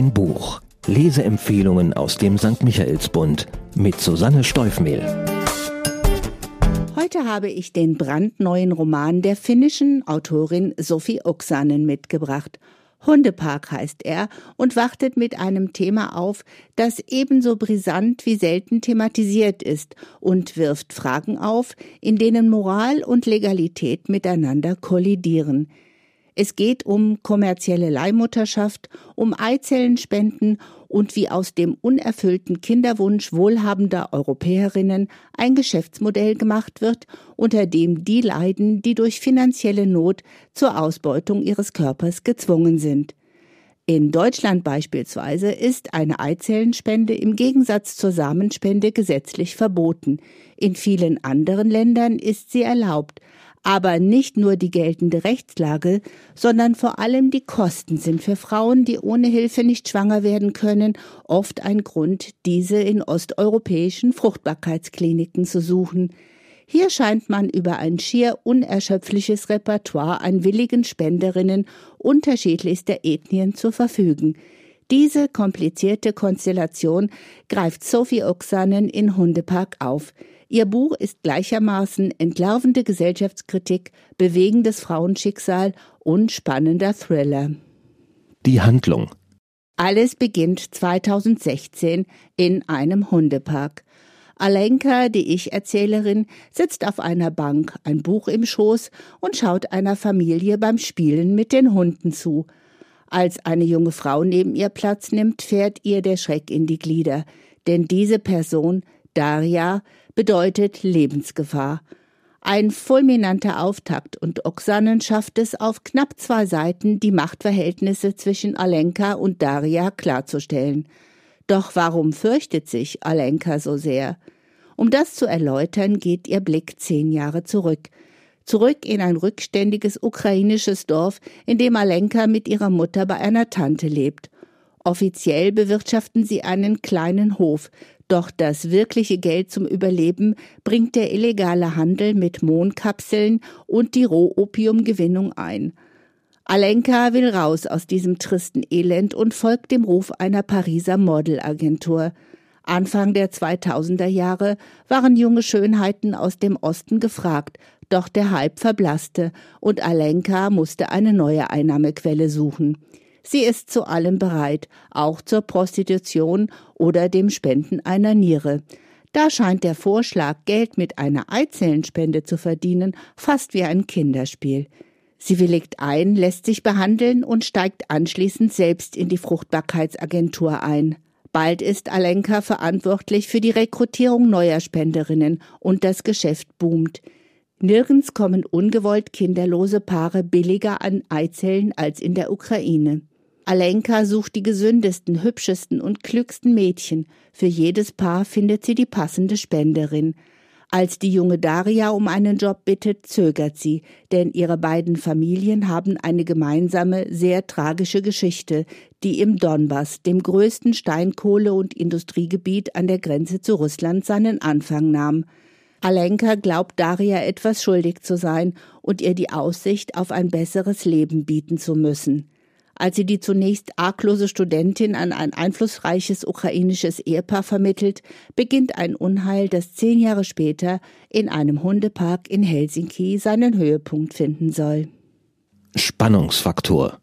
Ein Buch. Leseempfehlungen aus dem St. Michaelsbund mit Susanne Steufmehl. Heute habe ich den brandneuen Roman der finnischen Autorin Sophie Oksanen mitgebracht. Hundepark heißt er und wartet mit einem Thema auf, das ebenso brisant wie selten thematisiert ist und wirft Fragen auf, in denen Moral und Legalität miteinander kollidieren. Es geht um kommerzielle Leihmutterschaft, um Eizellenspenden und wie aus dem unerfüllten Kinderwunsch wohlhabender Europäerinnen ein Geschäftsmodell gemacht wird, unter dem die leiden, die durch finanzielle Not zur Ausbeutung ihres Körpers gezwungen sind. In Deutschland beispielsweise ist eine Eizellenspende im Gegensatz zur Samenspende gesetzlich verboten. In vielen anderen Ländern ist sie erlaubt, aber nicht nur die geltende Rechtslage, sondern vor allem die Kosten sind für Frauen, die ohne Hilfe nicht schwanger werden können, oft ein Grund, diese in osteuropäischen Fruchtbarkeitskliniken zu suchen. Hier scheint man über ein schier unerschöpfliches Repertoire an willigen Spenderinnen unterschiedlichster Ethnien zu verfügen. Diese komplizierte Konstellation greift Sophie Oksanen in Hundepark auf. Ihr Buch ist gleichermaßen entlarvende Gesellschaftskritik, bewegendes Frauenschicksal und spannender Thriller. Die Handlung. Alles beginnt 2016 in einem Hundepark. Alenka, die Ich-Erzählerin, sitzt auf einer Bank, ein Buch im Schoß und schaut einer Familie beim Spielen mit den Hunden zu. Als eine junge Frau neben ihr Platz nimmt, fährt ihr der Schreck in die Glieder, denn diese Person, Daria, bedeutet Lebensgefahr. Ein fulminanter Auftakt und Oksanen schafft es auf knapp zwei Seiten, die Machtverhältnisse zwischen Alenka und Daria klarzustellen. Doch warum fürchtet sich Alenka so sehr? Um das zu erläutern, geht ihr Blick zehn Jahre zurück. Zurück in ein rückständiges ukrainisches Dorf, in dem Alenka mit ihrer Mutter bei einer Tante lebt. Offiziell bewirtschaften sie einen kleinen Hof, doch das wirkliche Geld zum Überleben bringt der illegale Handel mit Mondkapseln und die Rohopiumgewinnung ein. Alenka will raus aus diesem tristen Elend und folgt dem Ruf einer Pariser Modelagentur. Anfang der 2000er Jahre waren junge Schönheiten aus dem Osten gefragt, doch der Hype verblasste und Alenka musste eine neue Einnahmequelle suchen. Sie ist zu allem bereit, auch zur Prostitution oder dem Spenden einer Niere. Da scheint der Vorschlag, Geld mit einer Eizellenspende zu verdienen, fast wie ein Kinderspiel. Sie willigt ein, lässt sich behandeln und steigt anschließend selbst in die Fruchtbarkeitsagentur ein. Bald ist Alenka verantwortlich für die Rekrutierung neuer Spenderinnen und das Geschäft boomt. Nirgends kommen ungewollt kinderlose Paare billiger an Eizellen als in der Ukraine. Alenka sucht die gesündesten, hübschesten und klügsten Mädchen. Für jedes Paar findet sie die passende Spenderin. Als die junge Daria um einen Job bittet, zögert sie, denn ihre beiden Familien haben eine gemeinsame, sehr tragische Geschichte, die im Donbass, dem größten Steinkohle- und Industriegebiet an der Grenze zu Russland, seinen Anfang nahm. Alenka glaubt Daria etwas schuldig zu sein und ihr die Aussicht auf ein besseres Leben bieten zu müssen als sie die zunächst arglose Studentin an ein einflussreiches ukrainisches Ehepaar vermittelt, beginnt ein Unheil, das zehn Jahre später in einem Hundepark in Helsinki seinen Höhepunkt finden soll. Spannungsfaktor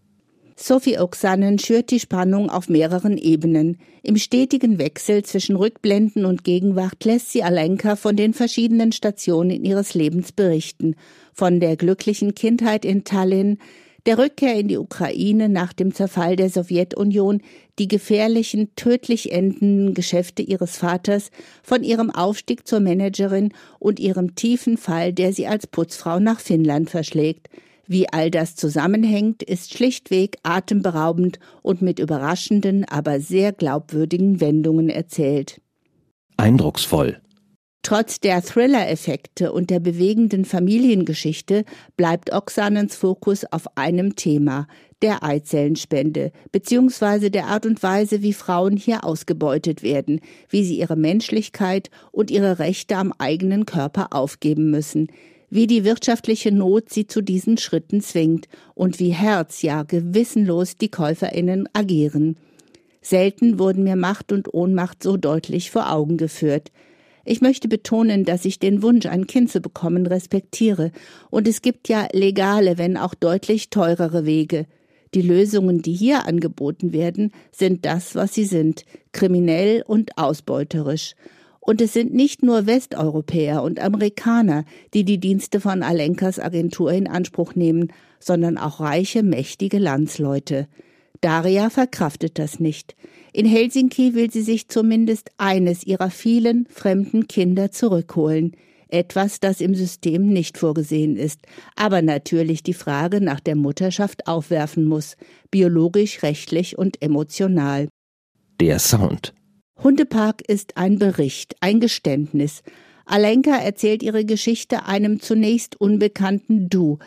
Sophie Oksanen schürt die Spannung auf mehreren Ebenen. Im stetigen Wechsel zwischen Rückblenden und Gegenwart lässt sie Alenka von den verschiedenen Stationen ihres Lebens berichten. Von der glücklichen Kindheit in Tallinn, der Rückkehr in die Ukraine nach dem Zerfall der Sowjetunion, die gefährlichen, tödlich endenden Geschäfte ihres Vaters, von ihrem Aufstieg zur Managerin und ihrem tiefen Fall, der sie als Putzfrau nach Finnland verschlägt. Wie all das zusammenhängt, ist schlichtweg atemberaubend und mit überraschenden, aber sehr glaubwürdigen Wendungen erzählt. Eindrucksvoll. Trotz der Thriller-Effekte und der bewegenden Familiengeschichte bleibt Oksanens Fokus auf einem Thema, der Eizellenspende, beziehungsweise der Art und Weise, wie Frauen hier ausgebeutet werden, wie sie ihre Menschlichkeit und ihre Rechte am eigenen Körper aufgeben müssen, wie die wirtschaftliche Not sie zu diesen Schritten zwingt und wie herz, ja gewissenlos die Käuferinnen agieren. Selten wurden mir Macht und Ohnmacht so deutlich vor Augen geführt. Ich möchte betonen, dass ich den Wunsch, ein Kind zu bekommen, respektiere. Und es gibt ja legale, wenn auch deutlich teurere Wege. Die Lösungen, die hier angeboten werden, sind das, was sie sind, kriminell und ausbeuterisch. Und es sind nicht nur Westeuropäer und Amerikaner, die die Dienste von Alenkas Agentur in Anspruch nehmen, sondern auch reiche, mächtige Landsleute. Daria verkraftet das nicht. In Helsinki will sie sich zumindest eines ihrer vielen fremden Kinder zurückholen. Etwas, das im System nicht vorgesehen ist, aber natürlich die Frage nach der Mutterschaft aufwerfen muss, biologisch, rechtlich und emotional. Der Sound. Hundepark ist ein Bericht, ein Geständnis. Alenka erzählt ihre Geschichte einem zunächst unbekannten Du,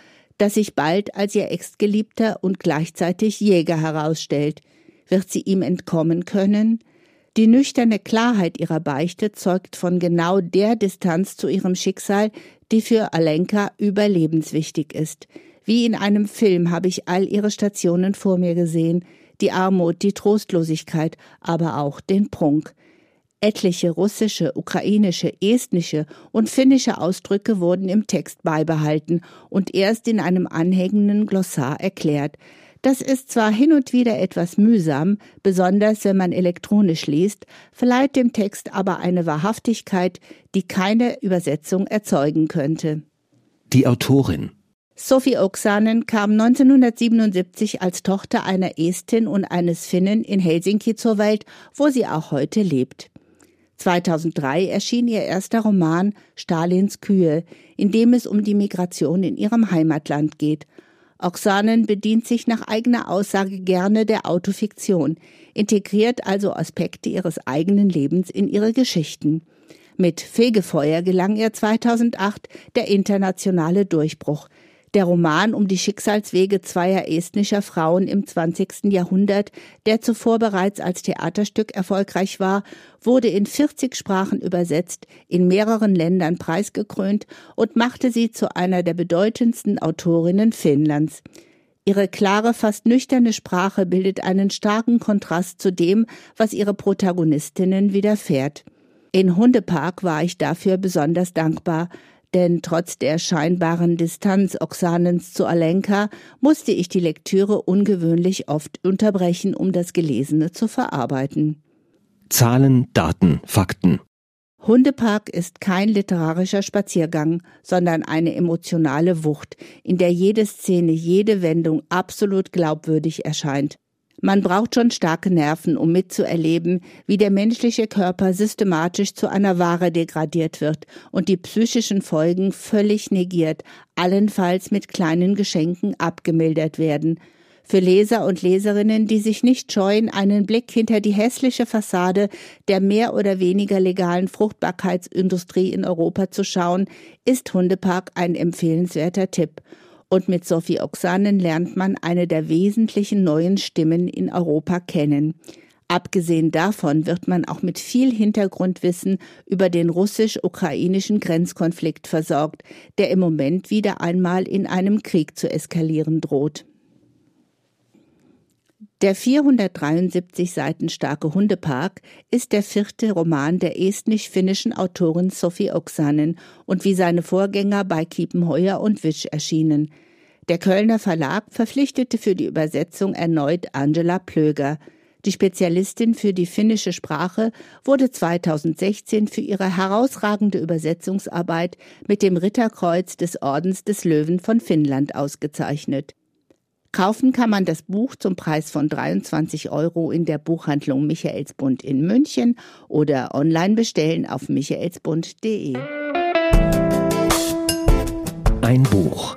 das sich bald als ihr Ex-Geliebter und gleichzeitig Jäger herausstellt. Wird sie ihm entkommen können? Die nüchterne Klarheit ihrer Beichte zeugt von genau der Distanz zu ihrem Schicksal, die für Alenka überlebenswichtig ist. Wie in einem Film habe ich all ihre Stationen vor mir gesehen, die Armut, die Trostlosigkeit, aber auch den Prunk. Etliche russische, ukrainische, estnische und finnische Ausdrücke wurden im Text beibehalten und erst in einem anhängenden Glossar erklärt. Das ist zwar hin und wieder etwas mühsam, besonders wenn man elektronisch liest, verleiht dem Text aber eine Wahrhaftigkeit, die keine Übersetzung erzeugen könnte. Die Autorin Sophie Oksanen kam 1977 als Tochter einer Estin und eines Finnen in Helsinki zur Welt, wo sie auch heute lebt. 2003 erschien ihr erster Roman Stalins Kühe, in dem es um die Migration in ihrem Heimatland geht. Oksanen bedient sich nach eigener Aussage gerne der Autofiktion, integriert also Aspekte ihres eigenen Lebens in ihre Geschichten. Mit Fegefeuer gelang ihr 2008 der internationale Durchbruch – der Roman um die Schicksalswege zweier estnischer Frauen im 20. Jahrhundert, der zuvor bereits als Theaterstück erfolgreich war, wurde in 40 Sprachen übersetzt, in mehreren Ländern preisgekrönt und machte sie zu einer der bedeutendsten Autorinnen Finnlands. Ihre klare, fast nüchterne Sprache bildet einen starken Kontrast zu dem, was ihre Protagonistinnen widerfährt. In Hundepark war ich dafür besonders dankbar, denn trotz der scheinbaren Distanz Oksanens zu Alenka musste ich die Lektüre ungewöhnlich oft unterbrechen, um das Gelesene zu verarbeiten. Zahlen, Daten, Fakten. Hundepark ist kein literarischer Spaziergang, sondern eine emotionale Wucht, in der jede Szene, jede Wendung absolut glaubwürdig erscheint. Man braucht schon starke Nerven, um mitzuerleben, wie der menschliche Körper systematisch zu einer Ware degradiert wird und die psychischen Folgen völlig negiert, allenfalls mit kleinen Geschenken abgemildert werden. Für Leser und Leserinnen, die sich nicht scheuen, einen Blick hinter die hässliche Fassade der mehr oder weniger legalen Fruchtbarkeitsindustrie in Europa zu schauen, ist Hundepark ein empfehlenswerter Tipp. Und mit Sophie Oksanen lernt man eine der wesentlichen neuen Stimmen in Europa kennen. Abgesehen davon wird man auch mit viel Hintergrundwissen über den russisch-ukrainischen Grenzkonflikt versorgt, der im Moment wieder einmal in einem Krieg zu eskalieren droht. Der 473 Seiten starke Hundepark ist der vierte Roman der estnisch-finnischen Autorin Sophie Oksanen und wie seine Vorgänger bei Kiepenheuer und Wisch erschienen. Der Kölner Verlag verpflichtete für die Übersetzung erneut Angela Plöger. Die Spezialistin für die finnische Sprache wurde 2016 für ihre herausragende Übersetzungsarbeit mit dem Ritterkreuz des Ordens des Löwen von Finnland ausgezeichnet. Kaufen kann man das Buch zum Preis von 23 Euro in der Buchhandlung Michaelsbund in München oder online bestellen auf michaelsbund.de. Ein Buch,